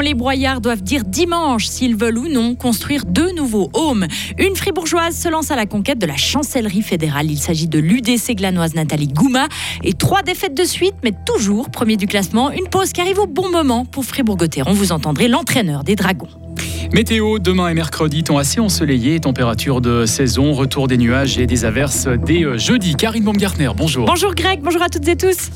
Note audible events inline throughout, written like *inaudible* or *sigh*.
les broyards doivent dire dimanche s'ils veulent ou non construire deux nouveaux homes. Une fribourgeoise se lance à la conquête de la chancellerie fédérale. Il s'agit de l'UDC glanoise Nathalie Gouma. Et trois défaites de suite, mais toujours premier du classement. Une pause qui arrive au bon moment pour Fribourg-Gotteron. Vous entendrez l'entraîneur des Dragons. Météo, demain et mercredi, temps assez ensoleillé, température de saison, retour des nuages et des averses dès euh, jeudi. Karine Baumgartner, bonjour. Bonjour Greg, bonjour à toutes et tous.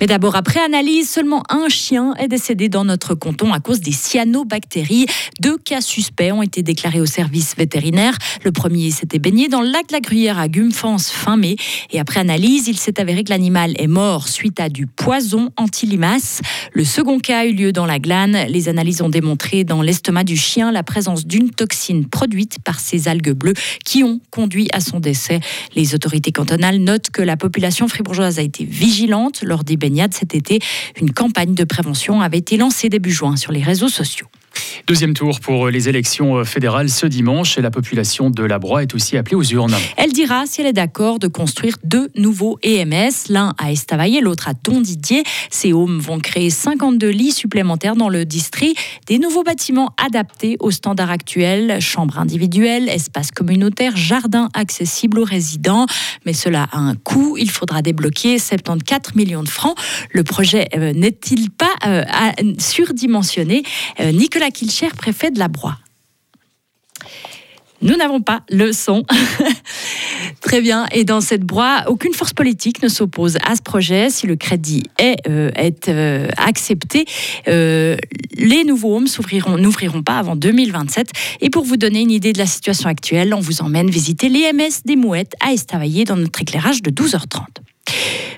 Mais d'abord, après analyse, seulement un chien est décédé dans notre canton à cause des cyanobactéries. Deux cas suspects ont été déclarés au service vétérinaire. Le premier s'était baigné dans le lac de la Gruyère à Gumfans fin mai. Et après analyse, il s'est avéré que l'animal est mort suite à du poison anti-limaces. Le second cas a eu lieu dans la glane. Les analyses ont démontré dans l'estomac du chien la présence d'une toxine produite par ces algues bleues qui ont conduit à son décès. Les autorités cantonales notent que la population fribourgeoise a été vigilante lors des cet été. Une campagne de prévention avait été lancée début juin sur les réseaux sociaux. Deuxième tour pour les élections euh, fédérales ce dimanche et la population de la Broye est aussi appelée aux urnes. Elle dira si elle est d'accord de construire deux nouveaux EMS, l'un à Estavayer, l'autre à Tondidier. Ces homes vont créer 52 lits supplémentaires dans le district, des nouveaux bâtiments adaptés aux standards actuels, chambres individuelles, espaces communautaires, jardins accessibles aux résidents. Mais cela a un coût, il faudra débloquer 74 millions de francs. Le projet euh, n'est-il pas euh, surdimensionné? Nicolas Kilcher, préfet de la Broye. Nous n'avons pas le son. *laughs* Très bien. Et dans cette broie, aucune force politique ne s'oppose à ce projet. Si le crédit est, euh, euh, accepté, euh, les nouveaux homes n'ouvriront pas avant 2027. Et pour vous donner une idée de la situation actuelle, on vous emmène visiter l'EMS des Mouettes à Estavayer dans notre éclairage de 12h30.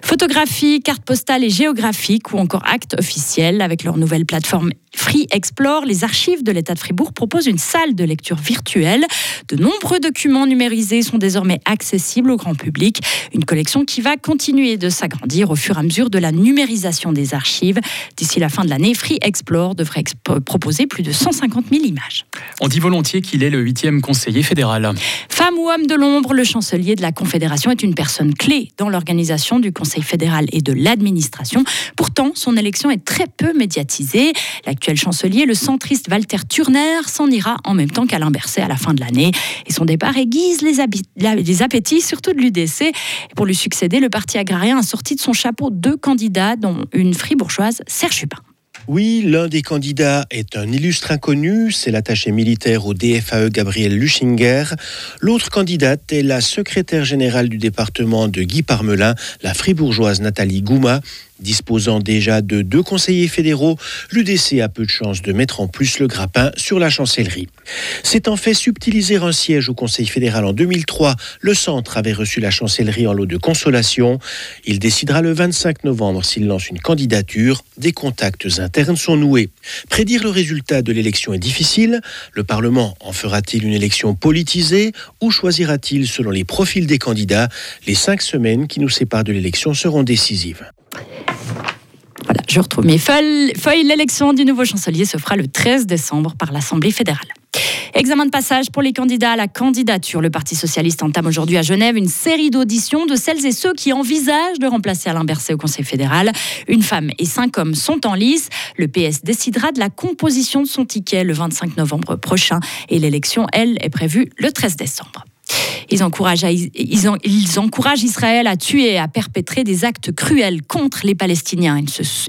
Photographie, carte postale et géographique ou encore acte officiel avec leur nouvelle plateforme Free Explore, les archives de l'État de Fribourg proposent une salle de lecture virtuelle. De nombreux documents numérisés sont désormais accessibles au grand public. Une collection qui va continuer de s'agrandir au fur et à mesure de la numérisation des archives. D'ici la fin de l'année, Free Explore devrait proposer plus de 150 000 images. On dit volontiers qu'il est le huitième conseiller fédéral. Femme ou homme de l'ombre, le chancelier de la Confédération est une personne clé dans l'organisation du Conseil fédéral et de l'administration. Pourtant, son élection est très peu médiatisée. L'actuel chancelier, le centriste Walter Turner, s'en ira en même temps qu'Alain Berset à la fin de l'année. Et son départ aiguise les, appétits, surtout de l'UDC. Pour lui succéder, le parti agrarien a sorti de son chapeau deux candidats, dont une fribourgeoise, Serge Hubin. Oui, l'un des candidats est un illustre inconnu, c'est l'attaché militaire au DFAE Gabriel Luchinger. L'autre candidate est la secrétaire générale du département de Guy Parmelin, la fribourgeoise Nathalie Gouma. Disposant déjà de deux conseillers fédéraux, l'UDC a peu de chances de mettre en plus le grappin sur la chancellerie. C'est en fait subtiliser un siège au Conseil fédéral en 2003. Le centre avait reçu la chancellerie en lot de consolation. Il décidera le 25 novembre s'il lance une candidature. Des contacts internes sont noués. Prédire le résultat de l'élection est difficile. Le Parlement en fera-t-il une élection politisée ou choisira-t-il selon les profils des candidats? Les cinq semaines qui nous séparent de l'élection seront décisives. Voilà, je retrouve mes feuilles. L'élection du nouveau chancelier se fera le 13 décembre par l'Assemblée fédérale. Examen de passage pour les candidats à la candidature. Le Parti socialiste entame aujourd'hui à Genève une série d'auditions de celles et ceux qui envisagent de remplacer Alain Berset au Conseil fédéral. Une femme et cinq hommes sont en lice. Le PS décidera de la composition de son ticket le 25 novembre prochain et l'élection, elle, est prévue le 13 décembre. Ils encouragent, ils, Israël à tuer et à perpétrer des actes cruels contre les Palestiniens.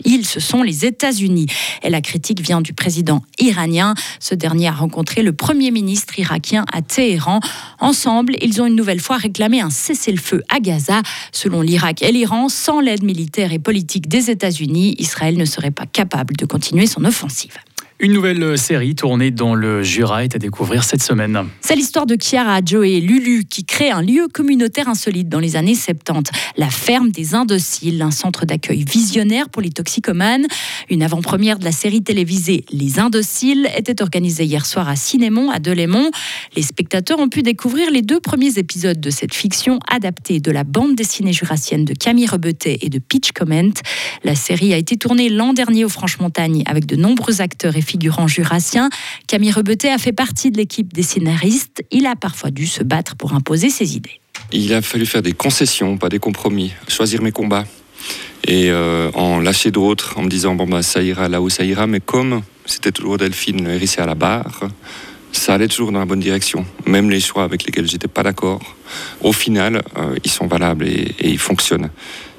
Ils, ce sont les États-Unis. Et la critique vient du président iranien. Ce dernier a rencontré le premier ministre irakien à Téhéran. Ensemble, ils ont une nouvelle fois réclamé un cessez-le-feu à Gaza. Selon l'Irak et l'Iran, sans l'aide militaire et politique des États-Unis, Israël ne serait pas capable de continuer son offensive. Une nouvelle série tournée dans le Jura est à découvrir cette semaine. C'est l'histoire de Chiara, Joe et Lulu qui créent un lieu communautaire insolite dans les années 70, la ferme des Indociles, un centre d'accueil visionnaire pour les toxicomanes. Une avant-première de la série télévisée Les Indociles était organisée hier soir à Cinémon, à Delémont. Les spectateurs ont pu découvrir les deux premiers épisodes de cette fiction adaptée de la bande dessinée jurassienne de Camille Rebetet et de Pitch Comment. La série a été tournée l'an dernier au Franche-Montagne avec de nombreux acteurs et figurant jurassien. Camille Rebetet a fait partie de l'équipe des scénaristes. Il a parfois dû se battre pour imposer ses idées. Il a fallu faire des concessions, pas des compromis, choisir mes combats. Et en lâcher d'autres en me disant bon bah ça ira là où ça ira, mais comme c'était toujours Delphine hérissé à la barre, ça allait toujours dans la bonne direction. Même les choix avec lesquels j'étais pas d'accord, au final, ils sont valables et, et ils fonctionnent.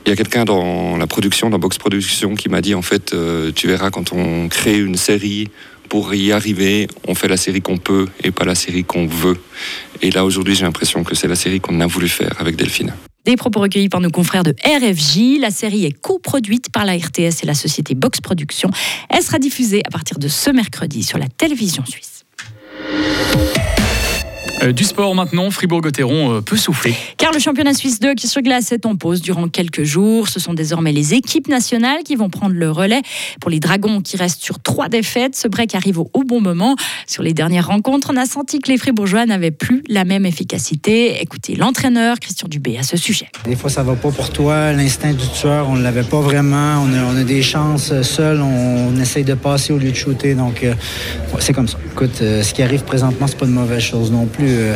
Il y a quelqu'un dans la production, dans Box Production, qui m'a dit en fait, euh, tu verras quand on crée une série, pour y arriver, on fait la série qu'on peut et pas la série qu'on veut. Et là aujourd'hui, j'ai l'impression que c'est la série qu'on a voulu faire avec Delphine. Des propos recueillis par nos confrères de RFJ. La série est coproduite par la RTS et la société Box Production. Elle sera diffusée à partir de ce mercredi sur la télévision suisse. Euh, du sport maintenant, Fribourg-Gotteron euh, peut souffler. Le championnat suisse 2 qui sur glace est en pause durant quelques jours. Ce sont désormais les équipes nationales qui vont prendre le relais. Pour les Dragons qui restent sur trois défaites, ce break arrive au, bon moment. Sur les dernières rencontres, on a senti que les Fribourgeois n'avaient plus la même efficacité. Écoutez l'entraîneur Christian Dubé à ce sujet. Des fois, ça va pas pour toi. L'instinct du tueur, on ne l'avait pas vraiment. On a, des chances seuls. On, essaye de passer au lieu de shooter. Donc, euh, c'est comme ça. Écoute, ce qui arrive présentement, c'est pas une mauvaise chose non plus. Euh,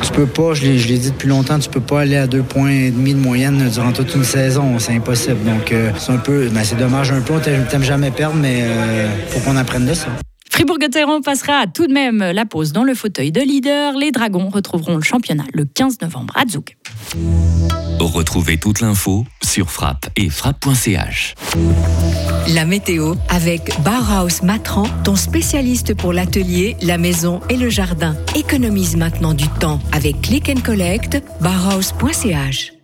tu peux pas, je l'ai dit depuis longtemps, tu peux pas aller à deux points et demi de moyenne durant toute une saison. C'est impossible. Donc, euh, c'est un peu, ben, c'est dommage un peu. On t'aime jamais perdre, mais euh, faut qu'on apprenne de ça. Fribourg-Gotteron passera tout de même la pause dans le fauteuil de leader. Les Dragons retrouveront le championnat le 15 novembre à Zug. Retrouvez toute l'info sur frappe et frappe.ch. La météo avec Bauhaus Matran, ton spécialiste pour l'atelier, la maison et le jardin. Économise maintenant du temps avec Click and Collect, bauhaus.ch.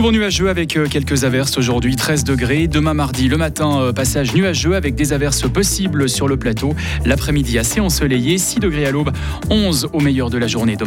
Souvent nuageux avec euh, quelques averses aujourd'hui, 13 degrés. Demain mardi, le matin, euh, passage nuageux avec des averses possibles sur le plateau. L'après-midi assez ensoleillé, 6 degrés à l'aube, 11 au meilleur de la journée demain.